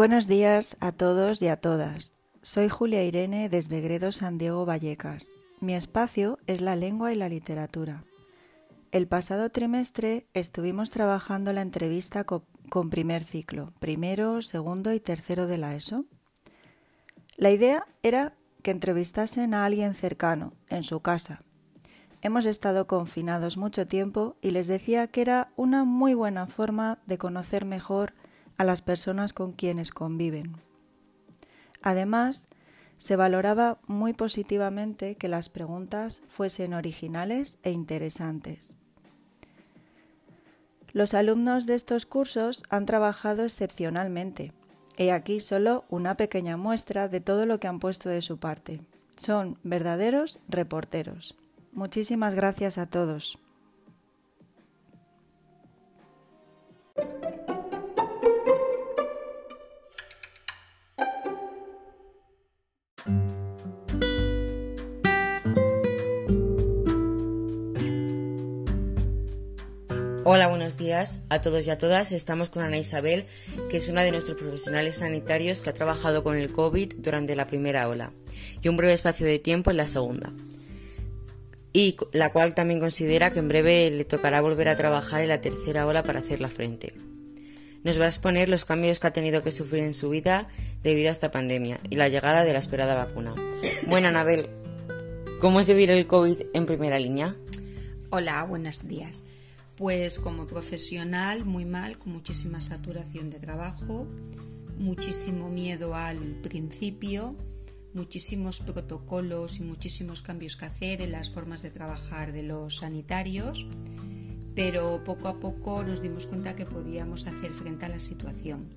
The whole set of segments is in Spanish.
Buenos días a todos y a todas. Soy Julia Irene desde Gredo San Diego Vallecas. Mi espacio es la lengua y la literatura. El pasado trimestre estuvimos trabajando la entrevista con primer ciclo, primero, segundo y tercero de la ESO. La idea era que entrevistasen a alguien cercano, en su casa. Hemos estado confinados mucho tiempo y les decía que era una muy buena forma de conocer mejor a las personas con quienes conviven. Además, se valoraba muy positivamente que las preguntas fuesen originales e interesantes. Los alumnos de estos cursos han trabajado excepcionalmente. He aquí solo una pequeña muestra de todo lo que han puesto de su parte. Son verdaderos reporteros. Muchísimas gracias a todos. Hola, buenos días a todos y a todas. Estamos con Ana Isabel, que es una de nuestros profesionales sanitarios que ha trabajado con el COVID durante la primera ola y un breve espacio de tiempo en la segunda. Y la cual también considera que en breve le tocará volver a trabajar en la tercera ola para hacerla frente. Nos va a exponer los cambios que ha tenido que sufrir en su vida debido a esta pandemia y la llegada de la esperada vacuna. Bueno, Anabel, ¿cómo es vivir el COVID en primera línea? Hola, buenos días. Pues como profesional muy mal, con muchísima saturación de trabajo, muchísimo miedo al principio, muchísimos protocolos y muchísimos cambios que hacer en las formas de trabajar de los sanitarios, pero poco a poco nos dimos cuenta que podíamos hacer frente a la situación.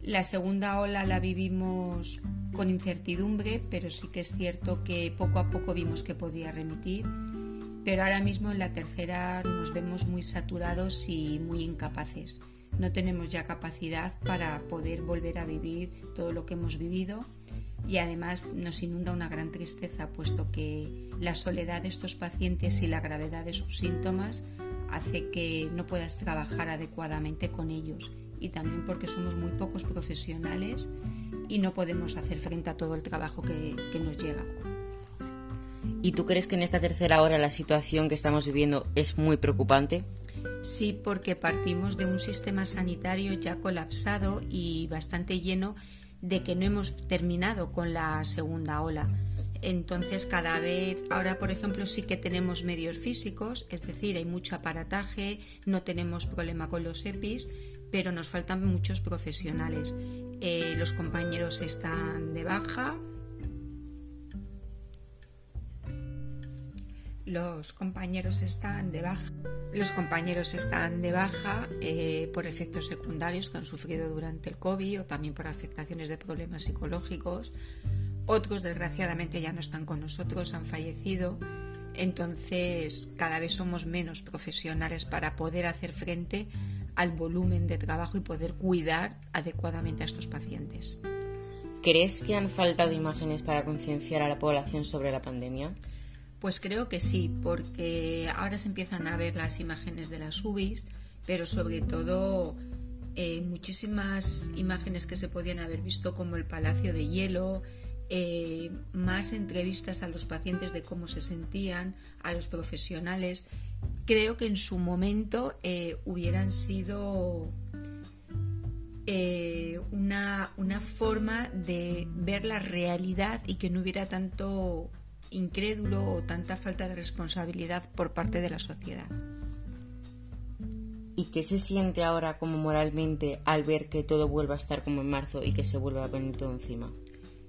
La segunda ola la vivimos con incertidumbre, pero sí que es cierto que poco a poco vimos que podía remitir pero ahora mismo en la tercera nos vemos muy saturados y muy incapaces. No tenemos ya capacidad para poder volver a vivir todo lo que hemos vivido y además nos inunda una gran tristeza puesto que la soledad de estos pacientes y la gravedad de sus síntomas hace que no puedas trabajar adecuadamente con ellos y también porque somos muy pocos profesionales y no podemos hacer frente a todo el trabajo que, que nos llega. ¿Y tú crees que en esta tercera hora la situación que estamos viviendo es muy preocupante? Sí, porque partimos de un sistema sanitario ya colapsado y bastante lleno de que no hemos terminado con la segunda ola. Entonces cada vez, ahora por ejemplo sí que tenemos medios físicos, es decir, hay mucho aparataje, no tenemos problema con los EPIs, pero nos faltan muchos profesionales. Eh, los compañeros están de baja, los compañeros están de baja. Los compañeros están de baja eh, por efectos secundarios que han sufrido durante el COVID o también por afectaciones de problemas psicológicos. Otros, desgraciadamente, ya no están con nosotros, han fallecido. Entonces, cada vez somos menos profesionales para poder hacer frente al volumen de trabajo y poder cuidar adecuadamente a estos pacientes. ¿Crees que han faltado imágenes para concienciar a la población sobre la pandemia? Pues creo que sí, porque ahora se empiezan a ver las imágenes de las UBIs, pero sobre todo eh, muchísimas imágenes que se podían haber visto como el Palacio de Hielo, eh, más entrevistas a los pacientes de cómo se sentían, a los profesionales. Creo que en su momento eh, hubieran sido una, una forma de ver la realidad y que no hubiera tanto incrédulo o tanta falta de responsabilidad por parte de la sociedad. ¿Y qué se siente ahora como moralmente al ver que todo vuelva a estar como en marzo y que se vuelva a venir todo encima?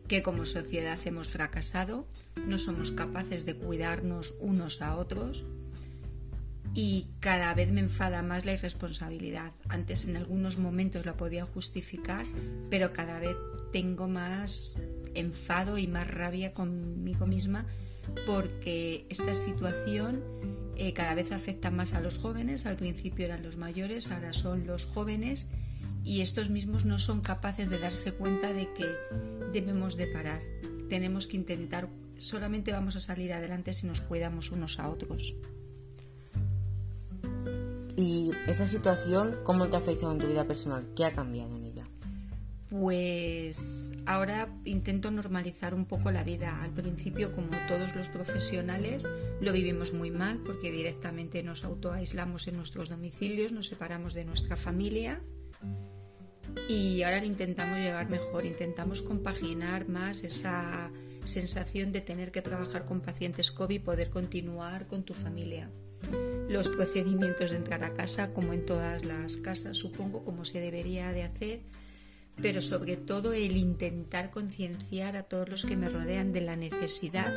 Que como sociedad hemos fracasado, no somos capaces de cuidarnos unos a otros y cada vez me enfada más la irresponsabilidad. Antes en algunos momentos la podía justificar, pero cada vez tengo más enfado y más rabia conmigo misma porque esta situación eh, cada vez afecta más a los jóvenes, al principio eran los mayores, ahora son los jóvenes y estos mismos no son capaces de darse cuenta de que debemos de parar. Tenemos que intentar, solamente vamos a salir adelante si nos cuidamos unos a otros. ¿Y esa situación cómo te ha afectado en tu vida personal? ¿Qué ha cambiado? Pues ahora intento normalizar un poco la vida. Al principio, como todos los profesionales, lo vivimos muy mal porque directamente nos autoaislamos en nuestros domicilios, nos separamos de nuestra familia y ahora lo intentamos llevar mejor, intentamos compaginar más esa sensación de tener que trabajar con pacientes COVID y poder continuar con tu familia. Los procedimientos de entrar a casa, como en todas las casas, supongo, como se debería de hacer, pero sobre todo el intentar concienciar a todos los que me rodean de la necesidad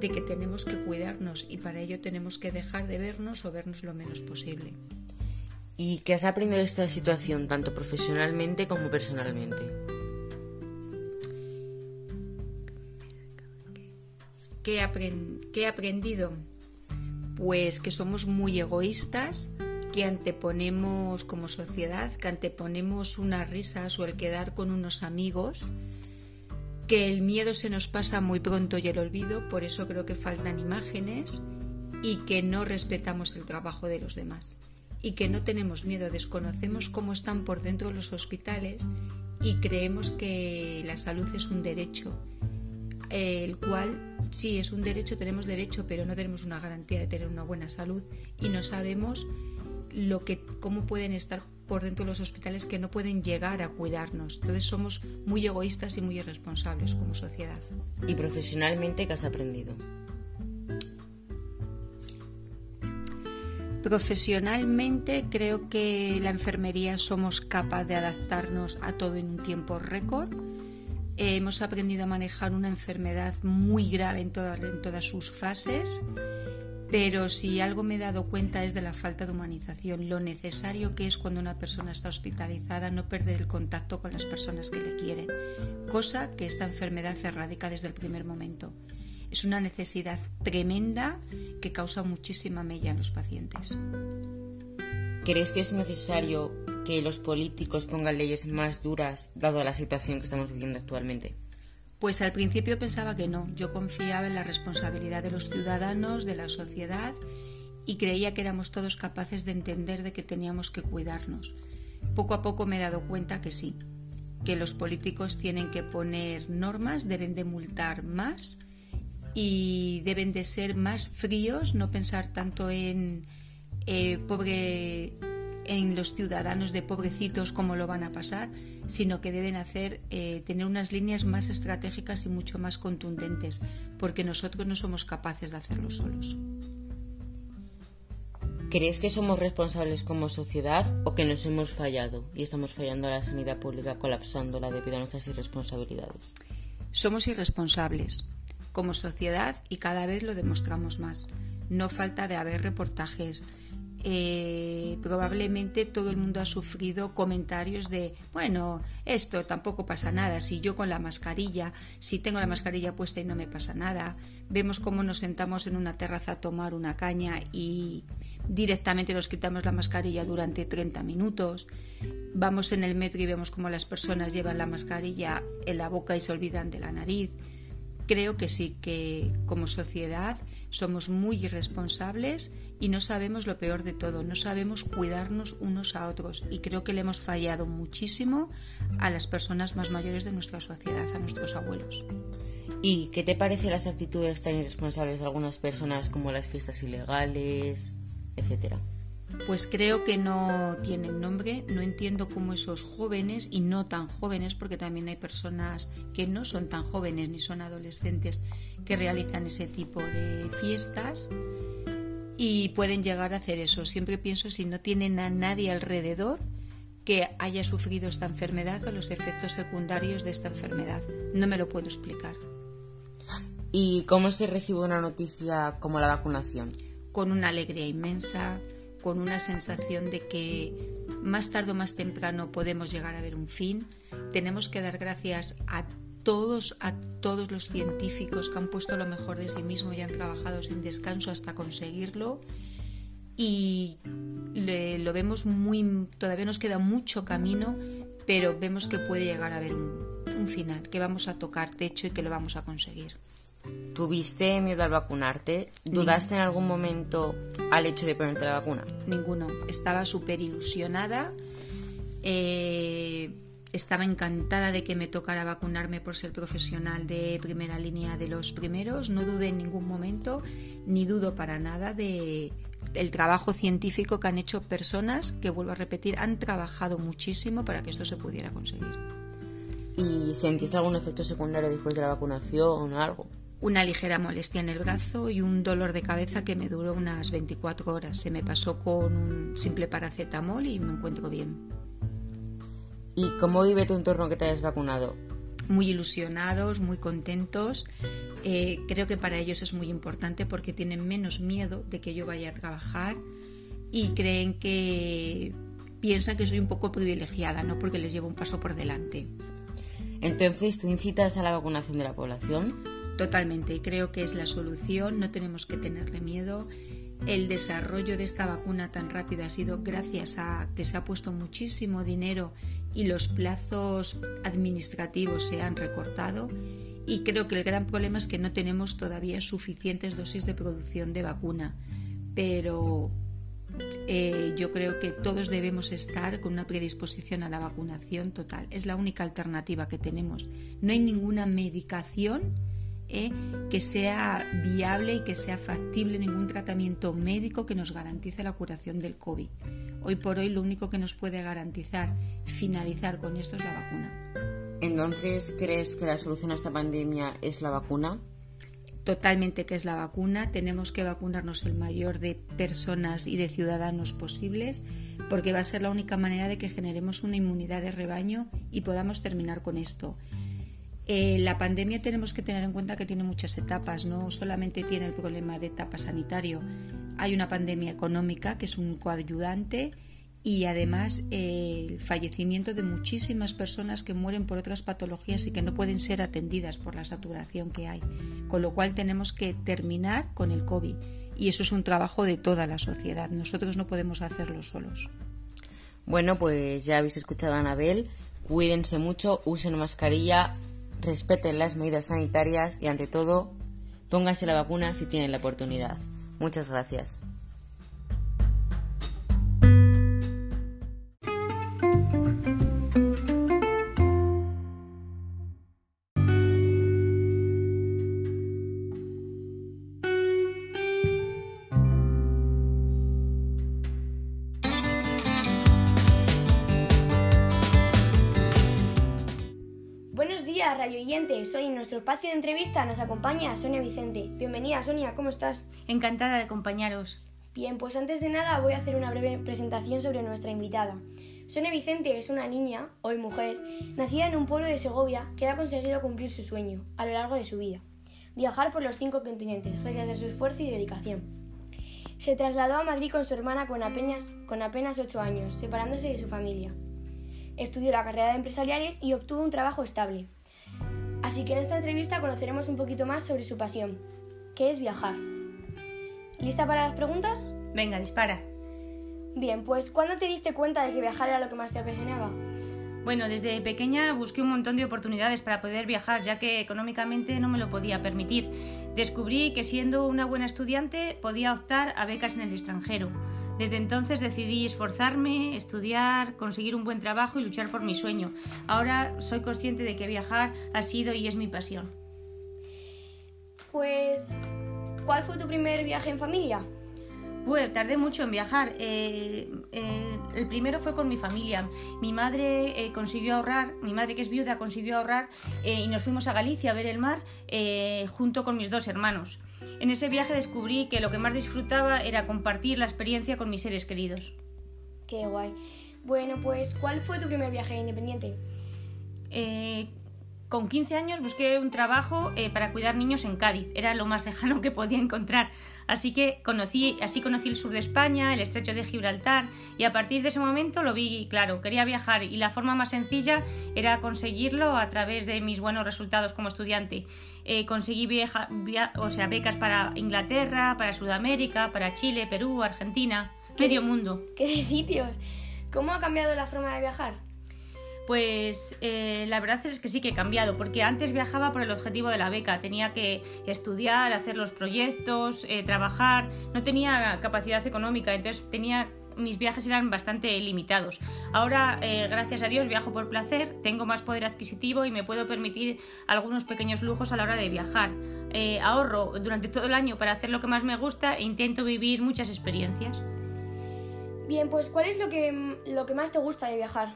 de que tenemos que cuidarnos y para ello tenemos que dejar de vernos o vernos lo menos posible. ¿Y qué has aprendido de esta situación, tanto profesionalmente como personalmente? ¿Qué, he aprendido? Pues que somos muy egoístas, que anteponemos como sociedad, que anteponemos unas risas o el quedar con unos amigos, que el miedo se nos pasa muy pronto y el olvido, por eso creo que faltan imágenes y que no respetamos el trabajo de los demás. Y que no tenemos miedo, desconocemos cómo están por dentro los hospitales y creemos que la salud es un derecho, el cual sí es un derecho, tenemos derecho, pero no tenemos una garantía de tener una buena salud y no sabemos lo que cómo pueden estar por dentro de los hospitales que no pueden llegar a cuidarnos. Entonces somos muy egoístas y muy irresponsables como sociedad. ¿Y profesionalmente qué has aprendido? Profesionalmente creo que la enfermería somos capaces de adaptarnos a todo en un tiempo récord. Eh, hemos aprendido a manejar una enfermedad muy grave en todas, en todas sus fases, pero si algo me he dado cuenta es de la falta de humanización, lo necesario que es cuando una persona está hospitalizada no perder el contacto con las personas que le quieren, cosa que esta enfermedad erradica desde el primer momento es una necesidad tremenda que causa muchísima mella en los pacientes. ¿Crees que es necesario que los políticos pongan leyes más duras dado la situación que estamos viviendo actualmente? Pues al principio pensaba que no. Yo confiaba en la responsabilidad de los ciudadanos, de la sociedad y creía que éramos todos capaces de entender de que teníamos que cuidarnos. Poco a poco me he dado cuenta que sí, que los políticos tienen que poner normas, deben de multar más y deben de ser más fríos, no pensar tanto en eh, pobre en los ciudadanos de pobrecitos cómo lo van a pasar, sino que deben hacer eh, tener unas líneas más estratégicas y mucho más contundentes, porque nosotros no somos capaces de hacerlo solos. ¿Crees que somos responsables como sociedad o que nos hemos fallado y estamos fallando a la sanidad pública colapsándola debido a nuestras irresponsabilidades? Somos irresponsables como sociedad y cada vez lo demostramos más. No falta de haber reportajes. Eh, probablemente todo el mundo ha sufrido comentarios de, bueno, esto tampoco pasa nada, si yo con la mascarilla, si tengo la mascarilla puesta y no me pasa nada. Vemos cómo nos sentamos en una terraza a tomar una caña y directamente nos quitamos la mascarilla durante 30 minutos. Vamos en el metro y vemos cómo las personas llevan la mascarilla en la boca y se olvidan de la nariz creo que sí, que como sociedad somos muy irresponsables y no sabemos lo peor de todo, no sabemos cuidarnos unos a otros y creo que le hemos fallado muchísimo a las personas más mayores de nuestra sociedad, a nuestros abuelos. ¿Y qué te parecen las actitudes tan irresponsables de algunas personas como las fiestas ilegales, etcétera? pues creo que no tienen nombre. No entiendo cómo esos jóvenes y no tan jóvenes, porque también hay personas que no son tan jóvenes ni son adolescentes que realizan ese tipo de fiestas y pueden llegar a hacer eso. Siempre pienso si no tienen a nadie alrededor que haya sufrido esta enfermedad o los efectos secundarios de esta enfermedad. No me lo puedo explicar. ¿Y cómo se recibe una noticia como la vacunación? Con una alegría inmensa, con una sensación de que más tarde o más temprano podemos llegar a ver un fin. Tenemos que dar gracias a todos, a todos los científicos que han puesto lo mejor de sí mismos y han trabajado sin descanso hasta conseguirlo. Y lo vemos muy, todavía nos queda mucho camino, pero vemos que puede llegar a haber un final, que vamos a tocar techo y que lo vamos a conseguir. ¿Tuviste miedo al vacunarte? ¿Dudaste en algún momento al hecho de ponerte la vacuna? Ninguno. Estaba súper ilusionada. Eh, estaba encantada de que me tocara vacunarme por ser profesional de primera línea de los primeros. No dudé en ningún momento, ni dudo para nada de el trabajo científico que han hecho personas que, vuelvo a repetir, han trabajado muchísimo para que esto se pudiera conseguir. ¿Y sentiste algún efecto secundario después de la vacunación o algo? Una ligera molestia en el brazo y un dolor de cabeza que me duró unas 24 horas. Se me pasó con un simple paracetamol y me encuentro bien. ¿Y cómo vive tu entorno que te hayas vacunado? Muy ilusionados, muy contentos. Eh, creo que para ellos es muy importante porque tienen menos miedo de que yo vaya a trabajar y creen que piensan que soy un poco privilegiada, ¿no? Porque les llevo un paso por delante. Entonces, ¿tú incitas a la vacunación de la población? Totalmente, creo que es la solución, no tenemos que tenerle miedo. El desarrollo de esta vacuna tan rápido ha sido gracias a que se ha puesto muchísimo dinero y los plazos administrativos se han recortado y creo que el gran problema es que no tenemos todavía suficientes dosis de producción de vacuna, pero eh, yo creo que todos debemos estar con una predisposición a la vacunación total. Es la única alternativa que tenemos. No hay ninguna medicación eh, que sea viable y que sea factible, ningún tratamiento médico que nos garantice la curación del COVID. Hoy por hoy lo único que nos puede garantizar finalizar con esto es la vacuna. Entonces, ¿crees que la solución a esta pandemia es la vacuna? Totalmente que es la vacuna. Tenemos que vacunarnos el mayor de personas y de ciudadanos posibles porque va a ser la única manera de que generemos una inmunidad de rebaño y podamos terminar con esto. Eh, la pandemia tenemos que tener en cuenta que tiene muchas etapas, no solamente tiene el problema de etapa sanitario, hay una pandemia económica que es un coayudante y además eh, el fallecimiento de muchísimas personas que mueren por otras patologías y que no pueden ser atendidas por la saturación que hay. Con lo cual tenemos que terminar con el COVID y eso es un trabajo de toda la sociedad. Nosotros no podemos hacerlo solos. Bueno, pues ya habéis escuchado a Anabel. Cuídense mucho, usen mascarilla, respeten las medidas sanitarias y ante todo, pónganse la vacuna si tienen la oportunidad. Muchas gracias. Espacio de entrevista nos acompaña Sonia Vicente. Bienvenida Sonia, ¿cómo estás? Encantada de acompañaros. Bien, pues antes de nada voy a hacer una breve presentación sobre nuestra invitada. Sonia Vicente es una niña, hoy mujer, nacida en un pueblo de Segovia que ha conseguido cumplir su sueño a lo largo de su vida, viajar por los cinco continentes gracias a su esfuerzo y dedicación. Se trasladó a Madrid con su hermana con apenas, con apenas 8 años, separándose de su familia. Estudió la carrera de empresariales y obtuvo un trabajo estable, Así que en esta entrevista conoceremos un poquito más sobre su pasión, que es viajar. ¿Lista para las preguntas? Venga, dispara. Bien, pues ¿cuándo te diste cuenta de que viajar era lo que más te apasionaba? Bueno, desde pequeña busqué un montón de oportunidades para poder viajar, ya que económicamente no me lo podía permitir. Descubrí que siendo una buena estudiante podía optar a becas en el extranjero. Desde entonces decidí esforzarme, estudiar, conseguir un buen trabajo y luchar por mi sueño. Ahora soy consciente de que viajar ha sido y es mi pasión. Pues, ¿cuál fue tu primer viaje en familia? Pues tardé mucho en viajar. Eh, eh, el primero fue con mi familia. Mi madre eh, consiguió ahorrar, mi madre que es viuda consiguió ahorrar y nos fuimos a Galicia a ver el mar junto con mis dos hermanos. En ese viaje descubrí que lo que más disfrutaba era compartir la experiencia con mis seres queridos. Qué guay. Bueno, pues ¿cuál fue tu primer viaje independiente? con 15 años busqué un trabajo eh, para cuidar niños en Cádiz. Era lo más lejano que podía encontrar. Así que conocí, así conocí el sur de España, el estrecho de Gibraltar y a partir de ese momento lo vi claro. Quería viajar y la forma más sencilla era conseguirlo a través de mis buenos resultados como estudiante. Eh, conseguí o sea, becas para Inglaterra, para Sudamérica, para Chile, Perú, Argentina, medio mundo. ¿Qué sitios? ¿Cómo ha cambiado la forma de viajar? Pues eh, la verdad es que sí que he cambiado, porque antes viajaba por el objetivo de la beca, tenía que estudiar, hacer los proyectos, eh, trabajar, no tenía capacidad económica, entonces tenía mis viajes eran bastante limitados. Ahora, eh, gracias a Dios, viajo por placer, tengo más poder adquisitivo y me puedo permitir algunos pequeños lujos a la hora de viajar. Ahorro durante todo el año para hacer lo que más me gusta e intento vivir muchas experiencias. Bien, pues ¿cuál es lo que, lo que más te gusta de viajar?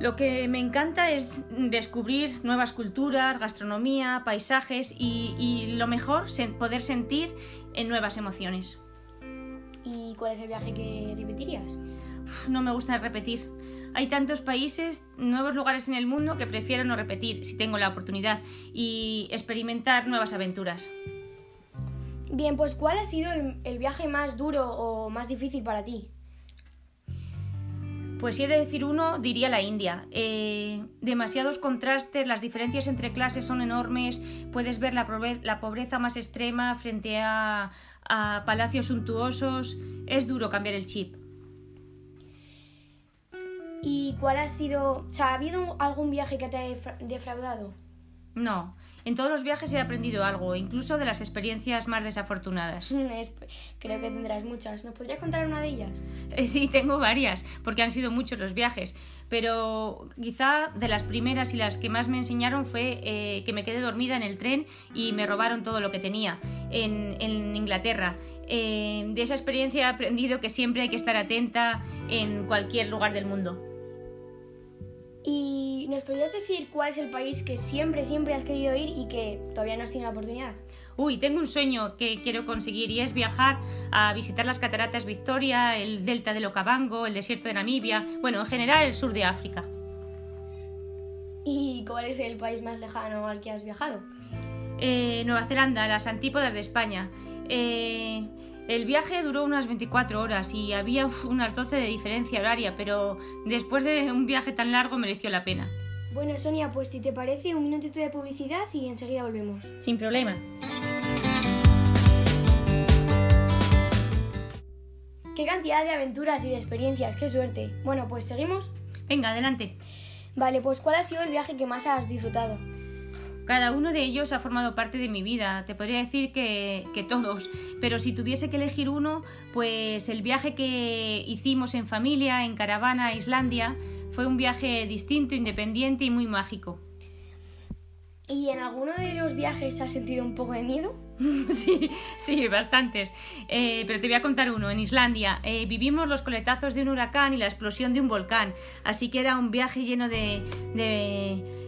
Lo que me encanta es descubrir nuevas culturas, gastronomía, paisajes y, y lo mejor, poder sentir en nuevas emociones. ¿Y cuál es el viaje que repetirías? no me gusta repetir. Hay tantos países, nuevos lugares en el mundo que prefiero no repetir si tengo la oportunidad y experimentar nuevas aventuras. Bien, pues ¿cuál ha sido el, viaje más duro o más difícil para ti? Pues si he de decir uno, diría la India. Eh, demasiados contrastes, las diferencias entre clases son enormes, puedes ver la, la pobreza más extrema frente a, a palacios suntuosos. Es duro cambiar el chip. ¿Y cuál ha sido, o sea, ha habido algún viaje que te ha defraudado? No, en todos los viajes he aprendido algo, incluso de las experiencias más desafortunadas. Creo que tendrás muchas. ¿Nos podrías contar una de ellas? Eh, sí, tengo varias, porque han sido muchos los viajes. Pero quizá de las primeras y las que más me enseñaron fue eh, que me quedé dormida en el tren y me robaron todo lo que tenía en, Inglaterra. Eh, de esa experiencia he aprendido que siempre hay que estar atenta en cualquier lugar del mundo. ¿Y nos podrías decir cuál es el país que siempre, siempre has querido ir y que todavía no has tenido la oportunidad? Uy, tengo un sueño que quiero conseguir y es viajar a visitar las cataratas Victoria, el delta del Okavango, el desierto de Namibia, bueno, en general el sur de África. ¿Y cuál es el país más lejano al que has viajado? Eh, Nueva Zelanda, las antípodas de España. Eh, el viaje duró unas 24 horas y había unas 12 de diferencia horaria, pero después de un viaje tan largo mereció la pena. Bueno, Sonia, pues si te parece, un minutito de publicidad y enseguida volvemos. Sin problema. Qué cantidad de aventuras y de experiencias, qué suerte. Bueno, pues seguimos. Venga, adelante. Vale, pues ¿cuál ha sido el viaje que más has disfrutado? Cada uno de ellos ha formado parte de mi vida, te podría decir que, todos, pero si tuviese que elegir uno, pues el viaje que hicimos en familia, en caravana a Islandia, fue un viaje distinto, independiente y muy mágico. ¿Y en alguno de los viajes has sentido un poco de miedo? sí, sí, bastantes. Eh, pero te voy a contar uno. En Islandia eh, vivimos los coletazos de un huracán y la explosión de un volcán. Así que era un viaje lleno de de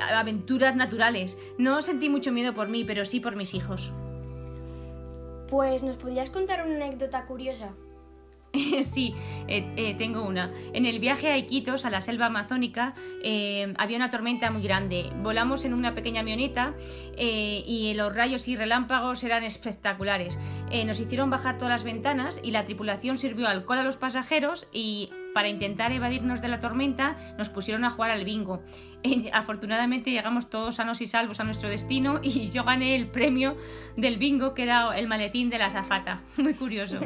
aventuras naturales. No sentí mucho miedo por mí, pero sí por mis hijos. Pues nos podrías contar una anécdota curiosa. sí, eh, eh, tengo una. En el viaje a Iquitos, a la selva amazónica, eh, había una tormenta muy grande. Volamos en una pequeña avioneta y los rayos y relámpagos eran espectaculares. nos hicieron bajar todas las ventanas y la tripulación sirvió alcohol a los pasajeros y para intentar evadirnos de la tormenta nos pusieron a jugar al bingo. afortunadamente llegamos todos sanos y salvos a nuestro destino y yo gané el premio del bingo que era el maletín de la azafata. Muy curioso.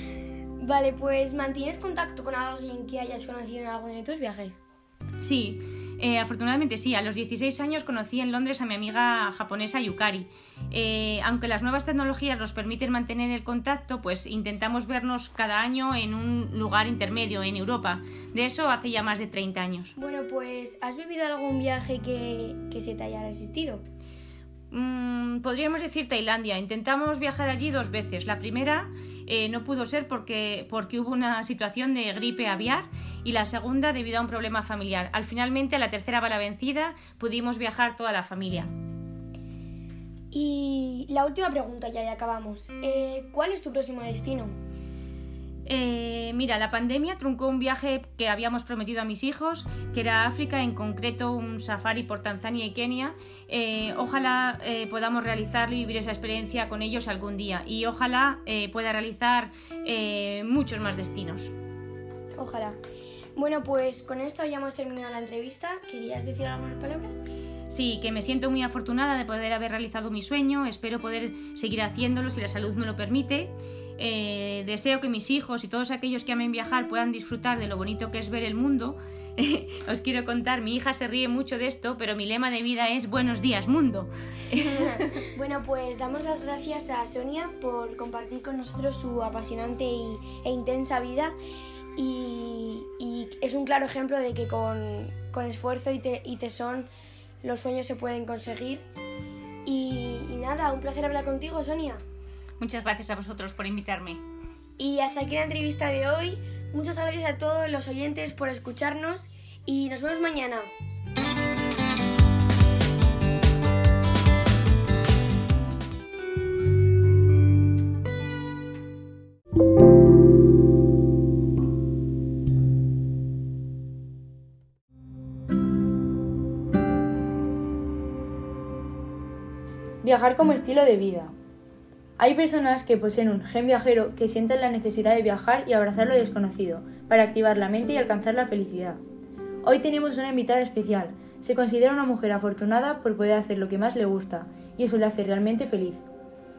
Vale, pues ¿mantienes contacto con alguien que hayas conocido en alguno de tus viajes? Sí, eh, afortunadamente sí. A los 16 años conocí en Londres a mi amiga japonesa Yukari. Eh, aunque las nuevas tecnologías nos permiten mantener el contacto, pues intentamos vernos cada año en un lugar intermedio, en Europa. De eso hace ya más de 30 años. Bueno, pues ¿has vivido algún viaje que, que se te haya resistido? Mm, podríamos decir Tailandia. Intentamos viajar allí dos veces. La primera eh, no pudo ser porque, porque hubo una situación de gripe aviar y la segunda debido a un problema familiar. Al finalmente, a la tercera bala vencida, pudimos viajar toda la familia. Y la última pregunta, ya, ya acabamos. Eh, ¿Cuál es tu próximo destino? Eh, mira, la pandemia truncó un viaje que habíamos prometido a mis hijos, que era África, en concreto un safari por Tanzania y Kenia. Eh, ojalá eh, podamos realizarlo y vivir esa experiencia con ellos algún día. Y ojalá pueda realizar muchos más destinos. Ojalá. Bueno, pues con esto ya hemos terminado la entrevista. ¿Querías decir algunas palabras? Sí, que me siento muy afortunada de poder haber realizado mi sueño. Espero poder seguir haciéndolo si la salud me lo permite. Eh, deseo que mis hijos y todos aquellos que amen viajar puedan disfrutar de lo bonito que es ver el mundo, os quiero contar, mi hija se ríe mucho de esto, pero mi lema de vida es buenos días, mundo. bueno, pues damos las gracias a Sonia por compartir con nosotros su apasionante e intensa vida y, es un claro ejemplo de que con, esfuerzo y, y, tesón los sueños se pueden conseguir. Y, y nada, un placer hablar contigo, Sonia. Muchas gracias a vosotros por invitarme. Y hasta aquí la entrevista de hoy. Muchas gracias a todos los oyentes por escucharnos y nos vemos mañana. Viajar como estilo de vida. Hay personas que poseen un gen viajero que sienten la necesidad de viajar y abrazar lo desconocido, para activar la mente y alcanzar la felicidad. Hoy tenemos una invitada especial. Se considera una mujer afortunada por poder hacer lo que más le gusta, y eso le hace realmente feliz.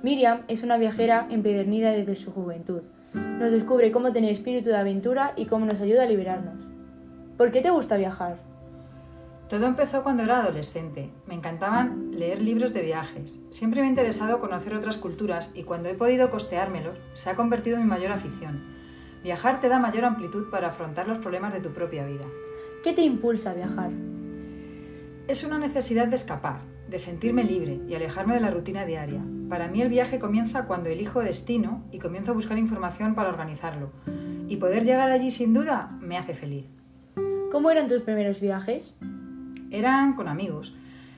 Miriam es una viajera empedernida desde su juventud. Nos descubre cómo tener espíritu de aventura y cómo nos ayuda a liberarnos. ¿Por qué te gusta viajar? Todo empezó cuando era adolescente. Me encantaban leer libros de viajes. Siempre me ha interesado conocer otras culturas y cuando he podido costeármelos, se ha convertido en mi mayor afición. Viajar te da mayor amplitud para afrontar los problemas de tu propia vida. ¿Qué te impulsa a viajar? Es una necesidad de escapar, de sentirme libre y alejarme de la rutina diaria. Para mí el viaje comienza cuando elijo destino y comienzo a buscar información para organizarlo. Y poder llegar allí sin duda me hace feliz. ¿Cómo eran tus primeros viajes? Eran con amigos,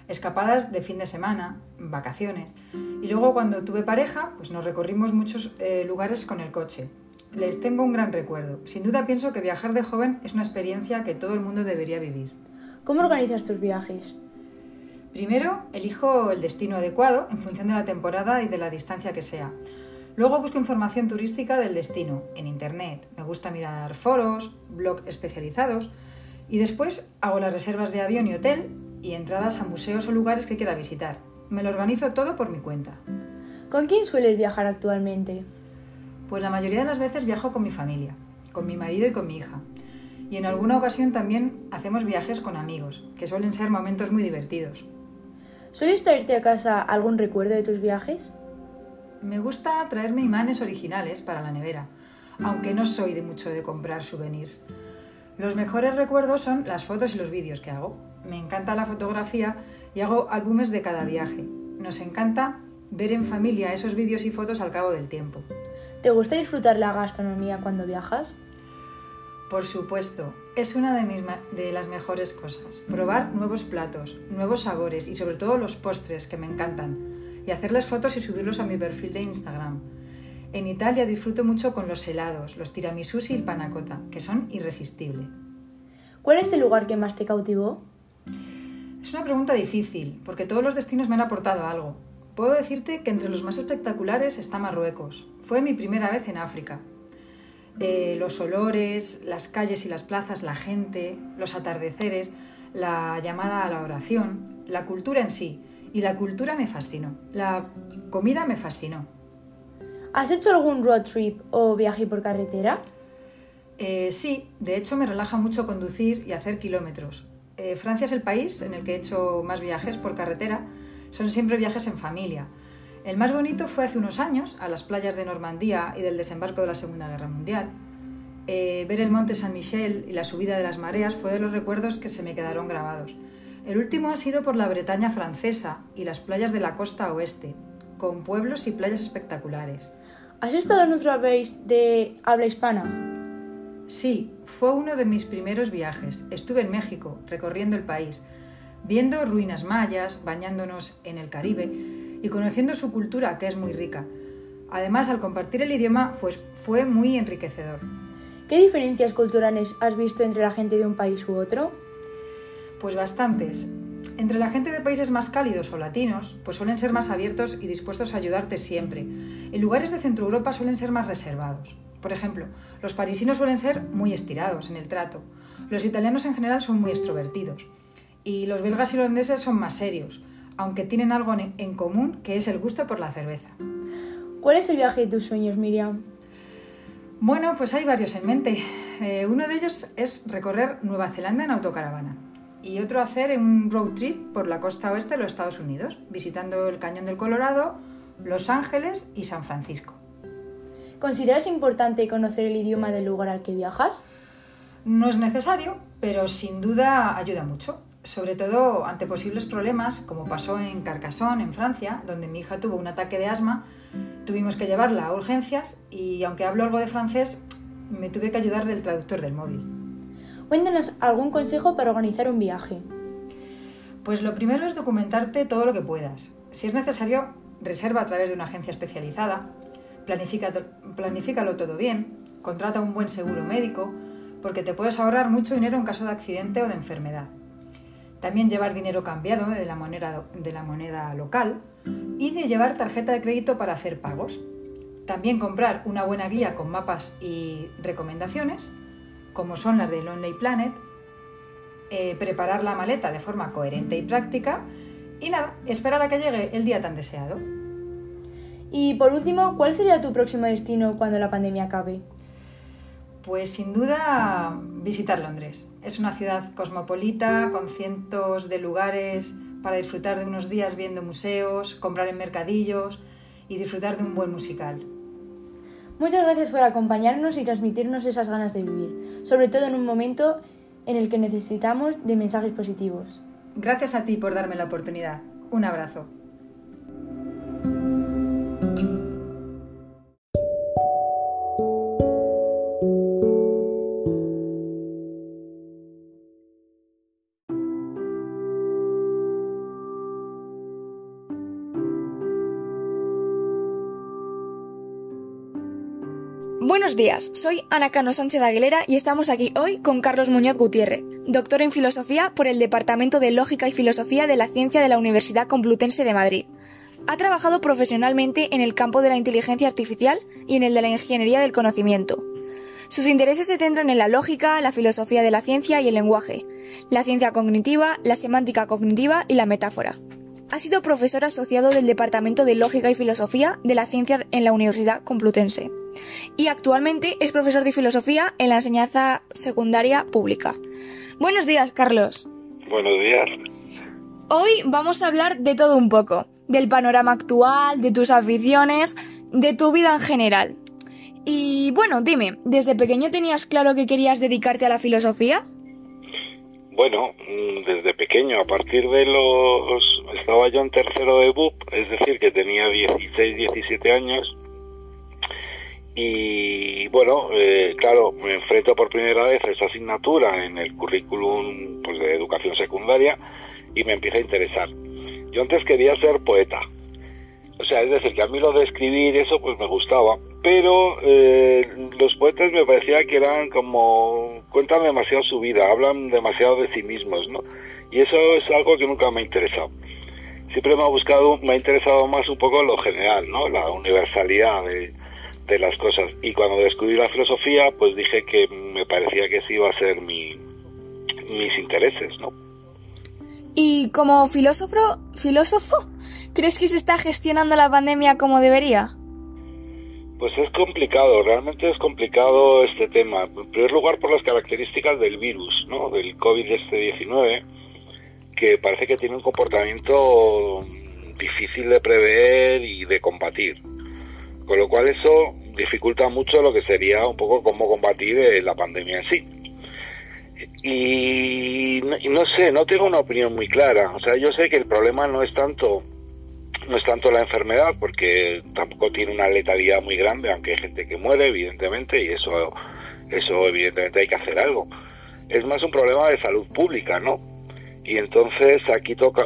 escapadas de fin de semana, vacaciones. Y luego cuando tuve pareja, pues nos recorrimos muchos eh, lugares con el coche. Les tengo un gran recuerdo. Sin duda pienso que viajar de joven es una experiencia que todo el mundo debería vivir. ¿Cómo organizas tus viajes? Primero, elijo el destino adecuado en función de la temporada y de la distancia que sea. Luego busco información turística del destino en Internet. Me gusta mirar foros, blogs especializados y después hago las reservas de avión y hotel y entradas a museos o lugares que quiera visitar. Me lo organizo todo por mi cuenta. ¿Con quién sueles viajar actualmente? Pues la mayoría de las veces viajo con mi familia, con mi marido y con mi hija. Y en alguna ocasión también hacemos viajes con amigos, que suelen ser momentos muy divertidos. ¿Sueles traerte a casa algún recuerdo de tus viajes? Me gusta traerme imanes originales para la nevera, aunque no soy de mucho de comprar souvenirs. Los mejores recuerdos son las fotos y los vídeos que hago. Me encanta la fotografía y hago álbumes de cada viaje. Nos encanta ver en familia esos vídeos y fotos al cabo del tiempo. ¿Te gusta disfrutar la gastronomía cuando viajas? Por supuesto, es una de, de, las mejores cosas. Probar nuevos platos, nuevos sabores y sobre todo los postres que me encantan. Y hacerles fotos y subirlos a mi perfil de Instagram. En Italia disfruto mucho con los helados, los tiramisús y el panacota, que son irresistibles. ¿Cuál es el lugar que más te cautivó? Es una pregunta difícil, porque todos los destinos me han aportado algo. Puedo decirte que entre los más espectaculares está Marruecos. Fue mi primera vez en África. Eh, los olores, las calles y las plazas, la gente, los atardeceres, la llamada a la oración, la cultura en sí. Y la cultura me fascinó. La comida me fascinó. ¿Has hecho algún road trip o viaje por carretera? Eh, sí, de hecho me relaja mucho conducir y hacer kilómetros. Eh, Francia es el país en el que he hecho más viajes por carretera. Son siempre viajes en familia. El más bonito fue hace unos años, a las playas de Normandía y del desembarco de la Segunda Guerra Mundial. Eh, ver el monte San Michel y la subida de las mareas fue de los recuerdos que se me quedaron grabados. El último ha sido por la Bretaña francesa y las playas de la costa oeste, con pueblos y playas espectaculares. ¿Has estado en otro país de habla hispana? Sí, fue uno de mis primeros viajes. Estuve en México, recorriendo el país, viendo ruinas mayas, bañándonos en el Caribe y conociendo su cultura, que es muy rica. Además, al compartir el idioma, pues, fue muy enriquecedor. ¿Qué diferencias culturales has visto entre la gente de un país u otro? Pues bastantes. Entre la gente de países más cálidos o latinos, pues suelen ser más abiertos y dispuestos a ayudarte siempre. En lugares de Centro Europa suelen ser más reservados. Por ejemplo, los parisinos suelen ser muy estirados en el trato. Los italianos en general son muy extrovertidos. Y los belgas y holandeses son más serios, aunque tienen algo en común que es el gusto por la cerveza. ¿Cuál es el viaje de tus sueños, Miriam? Bueno, pues hay varios en mente. Eh, uno de ellos es recorrer Nueva Zelanda en autocaravana y otro hacer un road trip por la costa oeste de los Estados Unidos, visitando el Cañón del Colorado, Los Ángeles y San Francisco. ¿Consideras importante conocer el idioma del lugar al que viajas? No es necesario, pero sin duda ayuda mucho, sobre todo ante posibles problemas, como pasó en Carcassonne, en Francia, donde mi hija tuvo un ataque de asma, tuvimos que llevarla a urgencias y aunque hablo algo de francés, me tuve que ayudar del traductor del móvil. Cuéntanos algún consejo para organizar un viaje. Pues lo primero es documentarte todo lo que puedas. Si es necesario, reserva a través de una agencia especializada, planifícalo todo bien, contrata un buen seguro médico, porque te puedes ahorrar mucho dinero en caso de accidente o de enfermedad. También llevar dinero cambiado de la, moneda, de la moneda local y de llevar tarjeta de crédito para hacer pagos. También comprar una buena guía con mapas y recomendaciones como son las de Lonely Planet, eh, preparar la maleta de forma coherente y práctica y nada, esperar a que llegue el día tan deseado. Y por último, ¿cuál sería tu próximo destino cuando la pandemia acabe? Pues sin duda visitar Londres. Es una ciudad cosmopolita, con cientos de lugares para disfrutar de unos días viendo museos, comprar en mercadillos y disfrutar de un buen musical. Muchas gracias por acompañarnos y transmitirnos esas ganas de vivir, sobre todo en un momento en el que necesitamos de mensajes positivos. Gracias a ti por darme la oportunidad. Un abrazo. Buenos días, soy Ana Cano Sánchez Aguilera y estamos aquí hoy con Carlos Muñoz Gutiérrez, doctor en Filosofía por el Departamento de Lógica y Filosofía de la Ciencia de la Universidad Complutense de Madrid. Ha trabajado profesionalmente en el campo de la inteligencia artificial y en el de la ingeniería del conocimiento. Sus intereses se centran en la lógica, la filosofía de la ciencia y el lenguaje, la ciencia cognitiva, la semántica cognitiva y la metáfora. Ha sido profesor asociado del Departamento de Lógica y Filosofía de la Ciencia en la Universidad Complutense y actualmente es profesor de filosofía en la enseñanza secundaria pública. Buenos días, Carlos. Buenos días. Hoy vamos a hablar de todo un poco, del panorama actual, de tus aficiones, de tu vida en general. Y bueno, dime, ¿desde pequeño tenías claro que querías dedicarte a la filosofía? Bueno, mm, desde pequeño, a partir de los... Estaba yo en tercero de BUP, es decir, que tenía 16, 17 años, y bueno, eh, claro, me enfrento por primera vez a esa asignatura en el currículum pues, de educación secundaria y me empieza a interesar. Yo antes quería ser poeta. O sea, es decir, que a mí lo de escribir eso pues me gustaba, pero eh, los poetas me parecía que eran como cuentan demasiado su vida, hablan demasiado de sí mismos, ¿no? Y eso es algo que nunca me ha interesado. Siempre me ha buscado, me ha interesado más un poco lo general, ¿no? La universalidad de, de las cosas. Y cuando descubrí la filosofía, pues dije que me parecía que sí iba a ser mi, mis intereses, ¿no? Y como filósofo, filósofo, ¿crees que se está gestionando la pandemia como debería? Pues es complicado, realmente es complicado este tema. En primer lugar por las características del virus, ¿no? Del COVID-19, que parece que tiene un comportamiento difícil de prever y de combatir. Con lo cual eso dificulta mucho lo que sería un poco cómo combatir eh, la pandemia en sí. Y, no sé, no tengo una opinión muy clara. O sea, yo sé que el problema no es tanto no es tanto la enfermedad, porque tampoco tiene una letalidad muy grande, aunque hay gente que muere, evidentemente, y eso, eso evidentemente hay que hacer algo. Es más un problema de salud pública, ¿no? Y entonces aquí toca,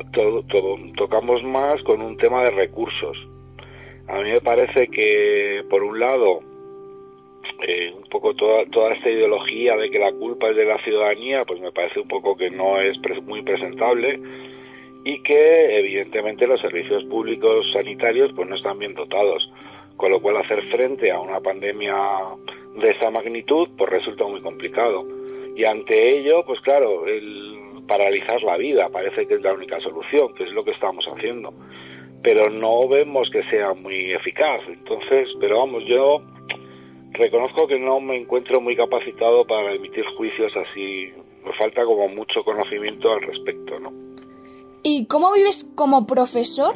tocamos más con un tema de recursos. A mí me parece que, por un lado, eh, un poco toda, toda esta ideología de que la culpa es de la ciudadanía, pues me parece un poco que no es muy presentable y que evidentemente los servicios públicos sanitarios pues no están bien dotados, con lo cual hacer frente a una pandemia de esa magnitud pues resulta muy complicado. Y ante ello, pues claro, el paralizar la vida parece que es la única solución, que es lo que estamos haciendo pero no vemos que sea muy eficaz. Entonces, pero vamos, yo reconozco que no me encuentro muy capacitado para emitir juicios así. Me falta como mucho conocimiento al respecto, ¿no? ¿Y cómo vives como profesor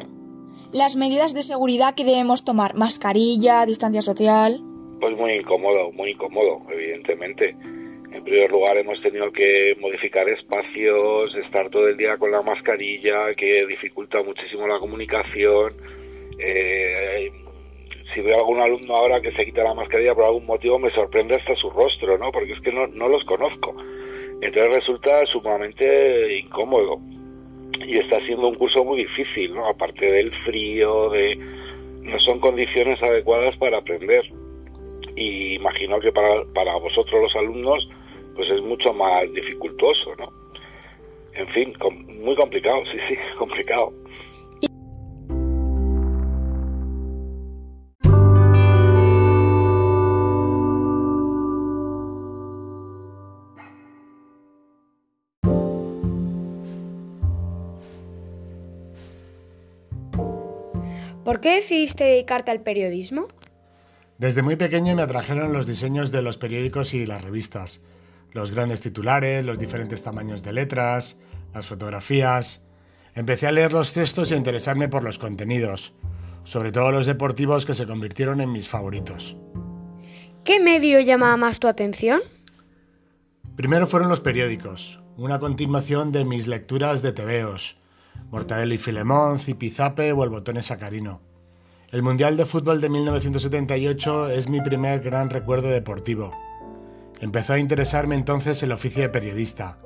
las medidas de seguridad que debemos tomar? Mascarilla, distancia social. Pues muy incómodo, muy incómodo, evidentemente. En primer lugar, hemos tenido que modificar espacios, estar todo el día con la mascarilla, que dificulta muchísimo la comunicación. Eh, si veo algún alumno ahora que se quita la mascarilla por algún motivo, me sorprende hasta su rostro, ¿no? Porque es que no, no los conozco. Entonces resulta sumamente incómodo. Y está siendo un curso muy difícil, ¿no? Aparte del frío, de no son condiciones adecuadas para aprender. Y imagino que para, para vosotros los alumnos, pues es mucho más dificultoso, ¿no? En fin, muy complicado, sí, sí, complicado. ¿Por qué decidiste dedicarte al periodismo? Desde muy pequeño me atrajeron los diseños de los periódicos y las revistas, los grandes titulares, los diferentes tamaños de letras, las fotografías. Empecé a leer los textos y a interesarme por los contenidos, sobre todo los deportivos que se convirtieron en mis favoritos. ¿Qué medio llamaba más tu atención? Primero fueron los periódicos, una continuación de mis lecturas de tebeos, Mortadelo y Filemón, Zipizape o el Botón Sacarino. El Mundial de Fútbol de 1978 es mi primer gran recuerdo deportivo. Empezó a interesarme entonces el oficio de periodista,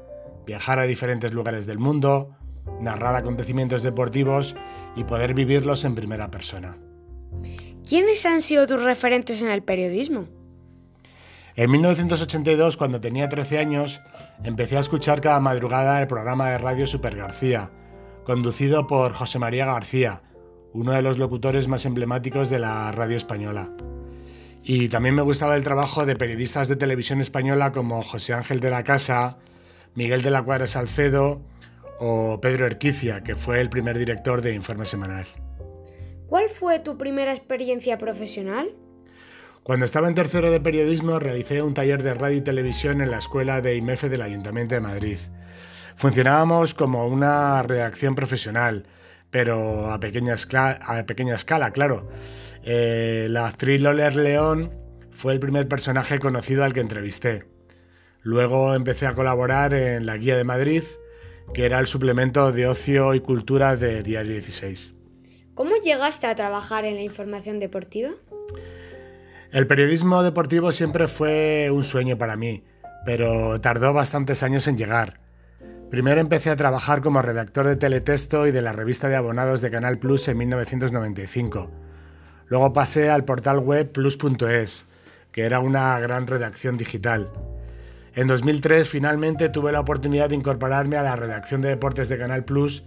viajar a diferentes lugares del mundo, narrar acontecimientos deportivos y poder vivirlos en primera persona. ¿Quiénes han sido tus referentes en el periodismo? En 1982, cuando tenía 13 años, empecé a escuchar cada madrugada el programa de radio Super García, conducido por José María García, uno de los locutores más emblemáticos de la radio española. Y también me gustaba el trabajo de periodistas de televisión española como José Ángel de la Casa, Miguel de la Cuadra Salcedo o Pedro Erquicia, que fue el primer director de Informe Semanal. ¿Cuál fue tu primera experiencia profesional? Cuando estaba en tercero de periodismo realicé un taller de radio y televisión en la escuela de IMEFE del Ayuntamiento de Madrid. Funcionábamos como una redacción profesional, pero a pequeña, a pequeña escala, claro. Eh, la actriz Loler León fue el primer personaje conocido al que entrevisté. Luego empecé a colaborar en La Guía de Madrid, que era el suplemento de ocio y cultura de Diario 16. ¿Cómo llegaste a trabajar en la información deportiva? El periodismo deportivo siempre fue un sueño para mí, pero tardó bastantes años en llegar. Primero empecé a trabajar como redactor de teletexto y de la revista de abonados de Canal Plus en 1995. Luego pasé al portal web plus.es, que era una gran redacción digital. En 2003 finalmente tuve la oportunidad de incorporarme a la redacción de deportes de Canal Plus,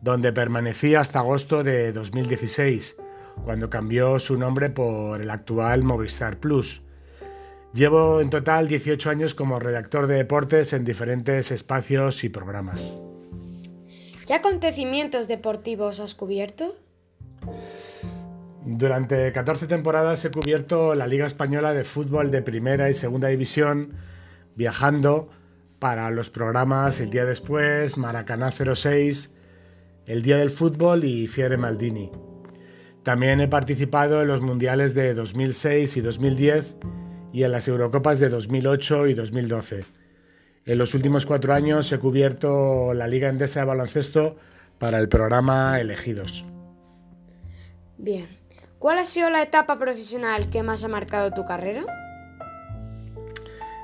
donde permanecí hasta agosto de 2016, cuando cambió su nombre por el actual Movistar Plus. Llevo en total 18 años como redactor de deportes en diferentes espacios y programas. ¿Qué acontecimientos deportivos has cubierto? Durante 14 temporadas he cubierto la Liga Española de Fútbol de Primera y Segunda División, viajando para los programas El Día Después, Maracaná 06, El Día del Fútbol y Fiere Maldini. También he participado en los Mundiales de 2006 y 2010 y en las Eurocopas de 2008 y 2012. En los últimos cuatro años he cubierto la Liga Endesa de Baloncesto para el programa Elegidos. Bien. ¿Cuál ha sido la etapa profesional que más ha marcado tu carrera?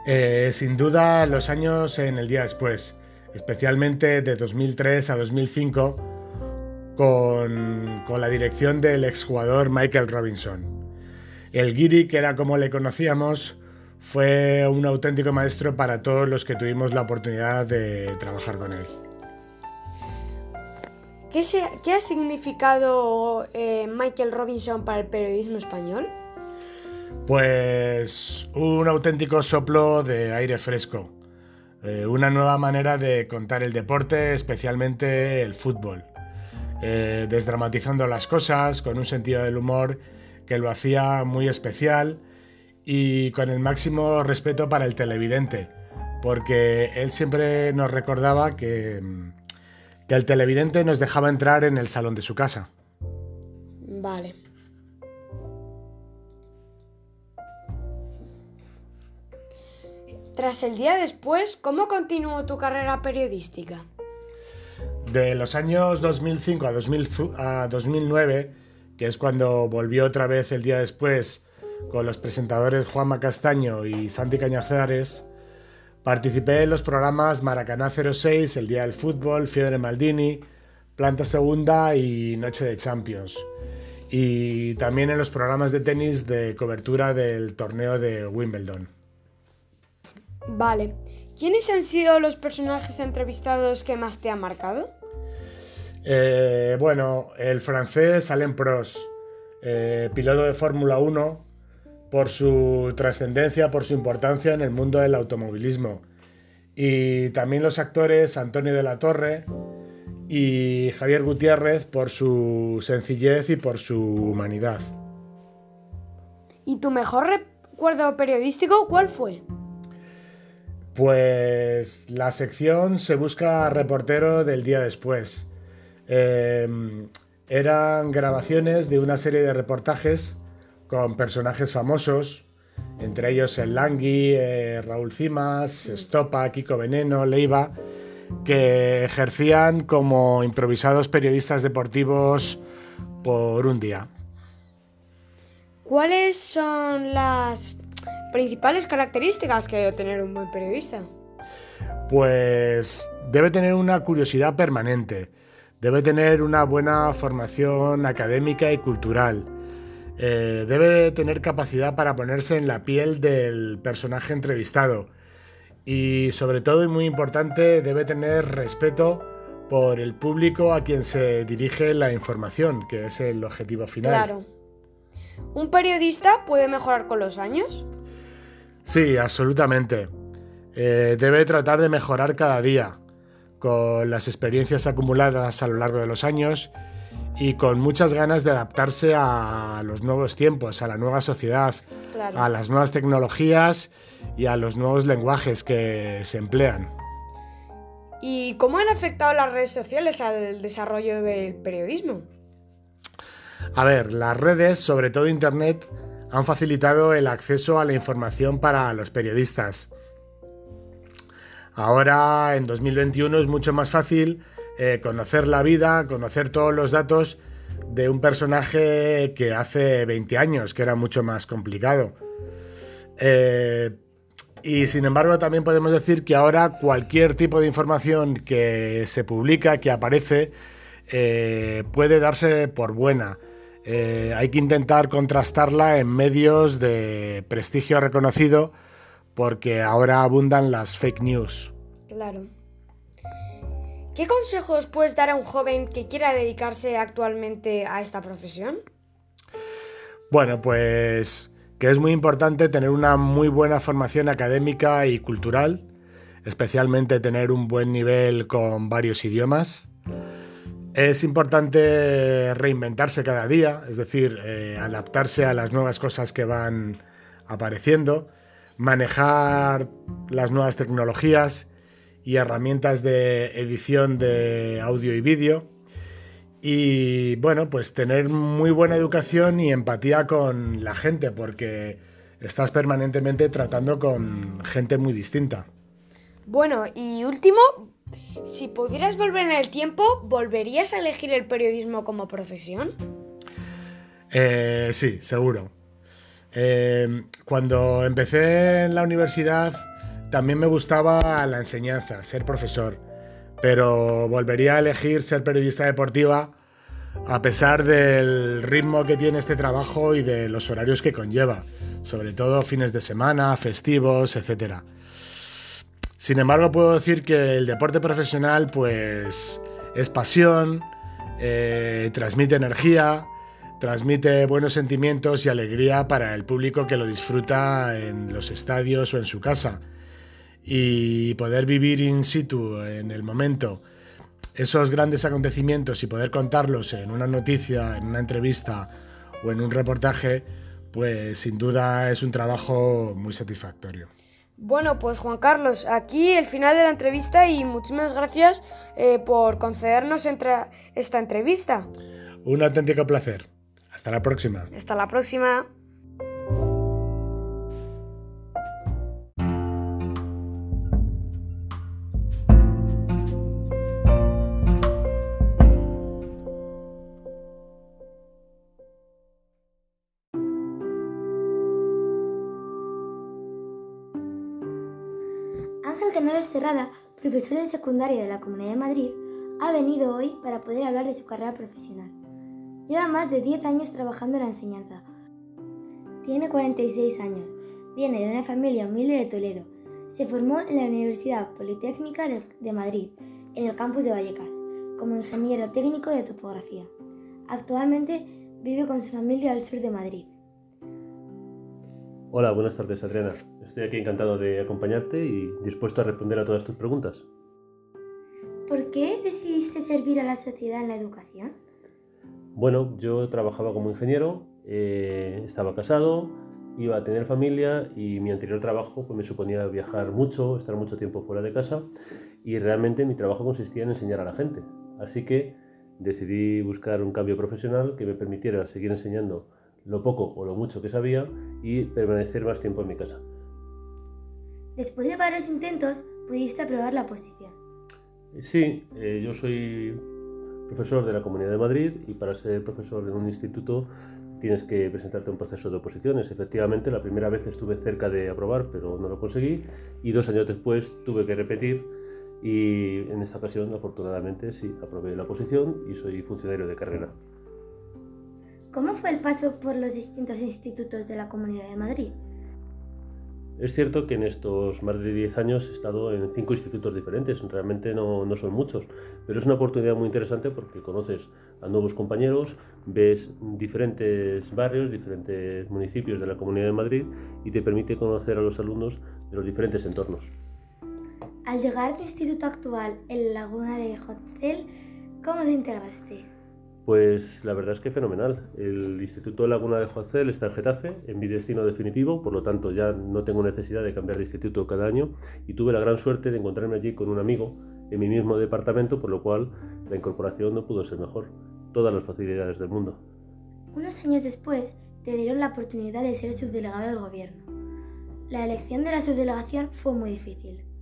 Eh, sin duda los años en el día después, especialmente de 2003 a 2005 con, con la dirección del exjugador Michael Robinson. El Giri, que era como le conocíamos, fue un auténtico maestro para todos los que tuvimos la oportunidad de trabajar con él. ¿Qué, ha significado eh, Michael Robinson para el periodismo español? Pues un auténtico soplo de aire fresco, eh, una nueva manera de contar el deporte, especialmente el fútbol, eh, desdramatizando las cosas con un sentido del humor que lo hacía muy especial y con el máximo respeto para el televidente, porque él siempre nos recordaba que, que el televidente nos dejaba entrar en el salón de su casa. Vale. Tras el día después, ¿cómo continuó tu carrera periodística? De los años 2005 a, a 2009, que es cuando volvió otra vez el día después con los presentadores Juanma Castaño y Santi Cañazares, participé en los programas Maracaná 06, El Día del Fútbol, Fiebre Maldini, Planta Segunda y Noche de Champions. Y también en los programas de tenis de cobertura del torneo de Wimbledon. Vale. ¿Quiénes han sido los personajes entrevistados que más te han marcado? Eh, bueno, el francés Alain Prost, eh, piloto de Fórmula 1, por su trascendencia, por su importancia en el mundo del automovilismo. Y también los actores Antonio de la Torre y Javier Gutiérrez por su sencillez y por su humanidad. ¿Y tu mejor recuerdo periodístico cuál fue? Pues la sección se busca reportero del día después. Eh, eran grabaciones de una serie de reportajes con personajes famosos, entre ellos el Langui, eh, Raúl Cimas, Estopa, Kiko Veneno, Leiva, que ejercían como improvisados periodistas deportivos por un día. ¿Cuáles son las principales características que debe tener un buen periodista? Pues debe tener una curiosidad permanente, debe tener una buena formación académica y cultural, eh, debe tener capacidad para ponerse en la piel del personaje entrevistado y sobre todo y muy importante debe tener respeto por el público a quien se dirige la información, que es el objetivo final. Claro. ¿Un periodista puede mejorar con los años? Sí, absolutamente. Eh, debe tratar de mejorar cada día, con las experiencias acumuladas a lo largo de los años y con muchas ganas de adaptarse a los nuevos tiempos, a la nueva sociedad, a las nuevas tecnologías y a los nuevos lenguajes que se emplean. ¿Y cómo han afectado las redes sociales al desarrollo del periodismo? A ver, las redes, sobre todo Internet, han facilitado el acceso a la información para los periodistas. Ahora, en 2021, es mucho más fácil eh, conocer la vida, conocer todos los datos de un personaje que hace 20 años, que era mucho más complicado. Eh, y sin embargo, también podemos decir que ahora cualquier tipo de información que se publica, que aparece, eh, puede darse por buena. Hay que intentar contrastarla en medios de prestigio reconocido porque ahora abundan las fake news. Claro. ¿Qué consejos puedes dar a un joven que quiera dedicarse actualmente a esta profesión? Bueno, pues que es muy importante tener una muy buena formación académica y cultural, especialmente tener un buen nivel con varios idiomas. Es importante reinventarse cada día, es decir, eh, adaptarse a las nuevas cosas que van apareciendo, manejar las nuevas tecnologías y herramientas de edición de audio y vídeo. Y bueno, pues tener muy buena educación y empatía con la gente, porque estás permanentemente tratando con gente muy distinta. Bueno, y último, si pudieras volver en el tiempo, ¿volverías a elegir el periodismo como profesión? Eh, sí, seguro. Eh, cuando empecé en la universidad también me gustaba la enseñanza, ser profesor, pero volvería a elegir ser periodista deportiva a pesar del ritmo que tiene este trabajo y de los horarios que conlleva, sobre todo fines de semana, festivos, etc. Sin embargo, puedo decir que el deporte profesional pues es pasión, eh, transmite energía, transmite buenos sentimientos y alegría para el público que lo disfruta en los estadios o en su casa. Y poder vivir in situ en el momento esos grandes acontecimientos y poder contarlos en una noticia, en una entrevista o en un reportaje, pues sin duda es un trabajo muy satisfactorio. Bueno, pues Juan Carlos, aquí el final de la entrevista y muchísimas gracias eh, por concedernos esta entrevista. Un auténtico placer. Hasta la próxima. Hasta la próxima. Ángel Canales Cerrada, profesor de secundaria de la Comunidad de Madrid, ha venido hoy para poder hablar de su carrera profesional. Lleva más de 10 años trabajando en la enseñanza. Tiene 46 años, viene de una familia humilde de Toledo. Se formó en la Universidad Politécnica de Madrid, en el campus de Vallecas, como ingeniero técnico de topografía. Actualmente vive con su familia al sur de Madrid. Hola, buenas tardes Adriana. Estoy aquí encantado de acompañarte y dispuesto a responder a todas tus preguntas. ¿Por qué decidiste servir a la sociedad en la educación? Bueno, yo trabajaba como ingeniero, eh, estaba casado, iba a tener familia y mi anterior trabajo pues, me suponía viajar mucho, estar mucho tiempo fuera de casa y realmente mi trabajo consistía en enseñar a la gente. Así que decidí buscar un cambio profesional que me permitiera seguir enseñando lo poco o lo mucho que sabía y permanecer más tiempo en mi casa. Después de varios intentos, pudiste aprobar la posición. Sí, eh, yo soy profesor de la Comunidad de Madrid y para ser profesor en un instituto tienes que presentarte un proceso de oposiciones. Efectivamente, la primera vez estuve cerca de aprobar, pero no lo conseguí y dos años después tuve que repetir y en esta ocasión, afortunadamente, sí, aprobé la oposición y soy funcionario de carrera. ¿Cómo fue el paso por los distintos institutos de la Comunidad de Madrid? Es cierto que en estos más de 10 años he estado en cinco institutos diferentes, realmente no, no, son muchos, pero es una oportunidad muy interesante porque conoces a nuevos compañeros, ves diferentes barrios, diferentes municipios de la Comunidad de Madrid y te permite conocer a los alumnos de los diferentes entornos. Al llegar a tu instituto actual, en Laguna de Jotzel, ¿cómo te integraste? Pues la verdad es que fenomenal. El Instituto Laguna de Joacel está en Getafe, en mi destino definitivo, por lo tanto ya no tengo necesidad de cambiar de instituto cada año y tuve la gran suerte de encontrarme allí con un amigo en mi mismo departamento, por lo cual la incorporación no pudo ser mejor. Todas las facilidades del mundo. Unos años después te dieron la oportunidad de ser subdelegado del gobierno. La elección de la subdelegación fue muy difícil.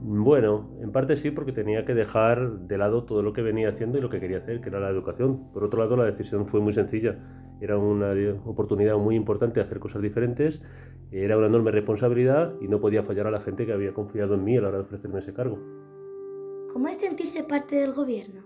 Bueno, en parte sí, porque tenía que dejar de lado todo lo que venía haciendo y lo que quería hacer, que era la educación. Por otro lado, la decisión fue muy sencilla. Era una oportunidad muy importante de hacer cosas diferentes, era una enorme responsabilidad y no podía fallar a la gente que había confiado en mí a la hora de ofrecerme ese cargo. ¿Cómo es sentirse parte del gobierno?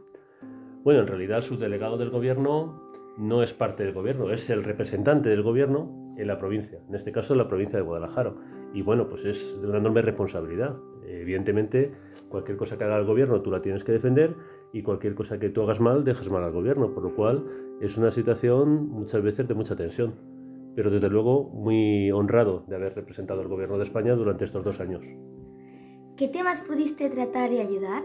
Bueno, en realidad el subdelegado del gobierno no es parte del gobierno, es el representante del gobierno en la provincia, en este caso en la provincia de Guadalajara. Y bueno, pues es de una enorme responsabilidad. Evidentemente, cualquier cosa que haga el gobierno tú la tienes que defender y cualquier cosa que tú hagas mal, dejas mal al gobierno, por lo cual es una situación muchas veces de mucha tensión. Pero desde luego muy honrado de haber representado al gobierno de España durante estos dos años. ¿Qué temas pudiste tratar y ayudar?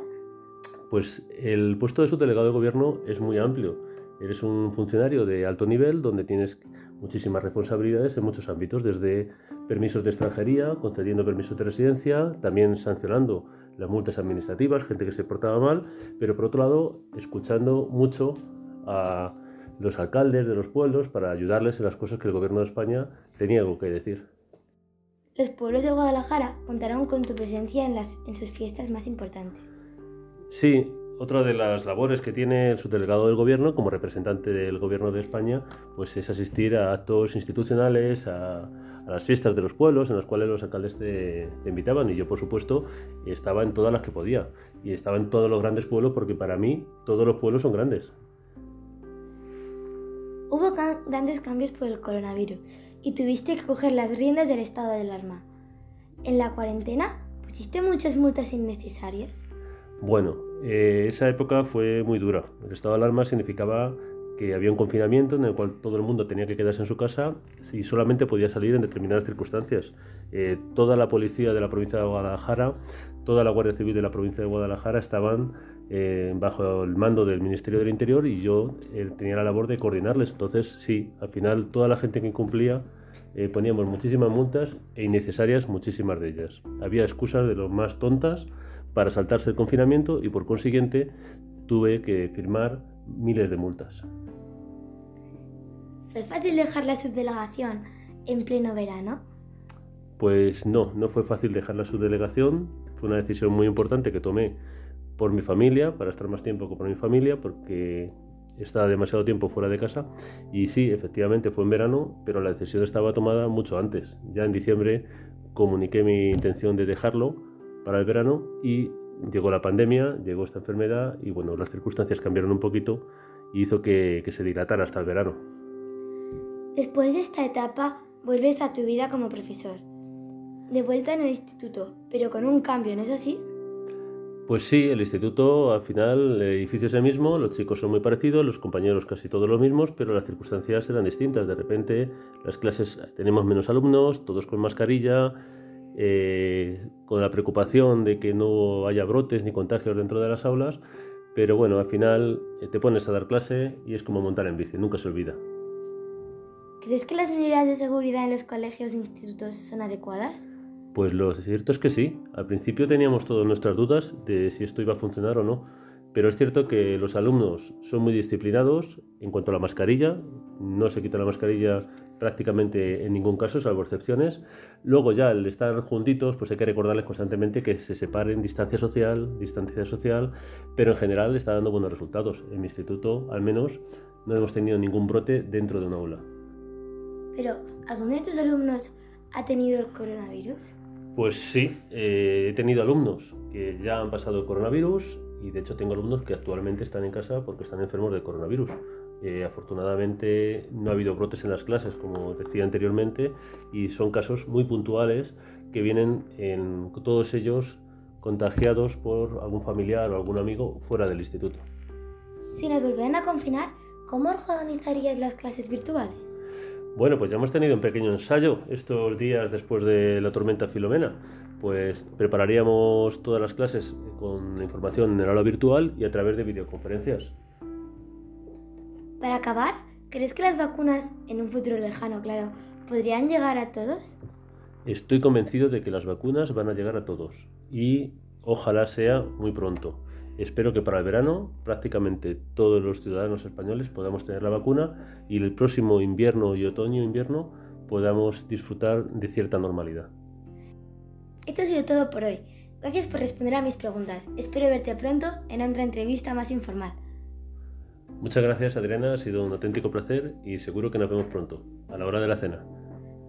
Pues el puesto de subdelegado de gobierno es muy amplio. Eres un funcionario de alto nivel donde tienes muchísimas responsabilidades en muchos ámbitos, desde permisos de extranjería, concediendo permisos de residencia, también sancionando las multas administrativas, gente que se portaba mal, pero por otro lado, escuchando mucho a los alcaldes de los pueblos para ayudarles en las cosas que el gobierno de España tenía algo que decir. Los pueblos de Guadalajara contarán con tu presencia en, las, en sus fiestas más importantes. Sí, otra de las labores que tiene el subdelegado del gobierno como representante del gobierno de España pues es asistir a actos institucionales, a, las fiestas de los pueblos en las cuales los alcaldes te, invitaban y yo por supuesto estaba en todas las que podía y estaba en todos los grandes pueblos porque para mí todos los pueblos son grandes. Hubo grandes cambios por el coronavirus y tuviste que coger las riendas del estado de alarma. En la cuarentena pusiste muchas multas innecesarias. Bueno, eh, esa época fue muy dura. El estado de alarma significaba que había un confinamiento en el cual todo el mundo tenía que quedarse en su casa y solamente podía salir en determinadas circunstancias. Eh, toda la policía de la provincia de Guadalajara, toda la Guardia Civil de la provincia de Guadalajara estaban eh, bajo el mando del Ministerio del Interior y yo eh, tenía la labor de coordinarles. Entonces, sí, al final toda la gente que incumplía poníamos muchísimas multas e innecesarias muchísimas de ellas. Había excusas de lo más tontas para saltarse el confinamiento y por consiguiente tuve que firmar miles de multas. ¿Fue fácil dejar la subdelegación en pleno verano? Pues no, no fue fácil dejar la subdelegación. Fue una decisión muy importante que tomé por mi familia, para estar más tiempo con mi familia, porque estaba demasiado tiempo fuera de casa. Y sí, efectivamente fue en verano, pero la decisión estaba tomada mucho antes. Ya en diciembre comuniqué mi intención de dejarlo para el verano y llegó la pandemia, llegó esta enfermedad y bueno, las circunstancias cambiaron un poquito y hizo que, que se dilatara hasta el verano. Después de esta etapa, vuelves a tu vida como profesor. De vuelta en el instituto, pero con un cambio, ¿no es así? Pues sí, el instituto al final, el edificio es el mismo, los chicos son muy parecidos, los compañeros casi todos los mismos, pero las circunstancias eran distintas. De repente las clases tenemos menos alumnos, todos con mascarilla, eh, con la preocupación de que no haya brotes ni contagios dentro de las aulas, pero bueno, al final eh, te pones a dar clase y es como montar en bici, nunca se olvida. ¿Crees que las medidas de seguridad en los colegios e institutos son adecuadas? Pues lo cierto es que sí. Al principio teníamos todas nuestras dudas de si esto iba a funcionar o no. Pero es cierto que los alumnos son muy disciplinados en cuanto a la mascarilla. No se quita la mascarilla prácticamente en ningún caso, salvo excepciones. Luego ya al estar juntitos, pues hay que recordarles constantemente que se separen distancia social, distancia social, pero en general está dando buenos resultados. En mi instituto, al menos, no hemos tenido ningún brote dentro de un aula. Pero, ¿alguno de tus alumnos ha tenido el coronavirus? Pues sí, eh, he tenido alumnos que ya han pasado el coronavirus y de hecho tengo alumnos que actualmente están en casa porque están enfermos del coronavirus. Eh, afortunadamente no ha habido brotes en las clases, como decía anteriormente, y son casos muy puntuales que vienen en todos ellos contagiados por algún familiar o algún amigo fuera del instituto. Si nos volvieran a confinar, ¿cómo organizarías las clases virtuales? Bueno, pues ya hemos tenido un pequeño ensayo estos días después de la tormenta Filomena. Pues prepararíamos todas las clases con la información en el aula virtual y a través de videoconferencias. Para acabar, ¿crees que las vacunas, en un futuro lejano, claro, podrían llegar a todos? Estoy convencido de que las vacunas van a llegar a todos y ojalá sea muy pronto. Espero que para el verano prácticamente todos los ciudadanos españoles podamos tener la vacuna y el próximo invierno y otoño-invierno podamos disfrutar de cierta normalidad. Esto ha sido todo por hoy. Gracias por responder a mis preguntas. Espero verte pronto en otra entrevista más informal. Muchas gracias Adriana, ha sido un auténtico placer y seguro que nos vemos pronto, a la hora de la cena.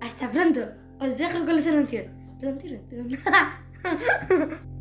Hasta pronto. Os dejo con los anuncios.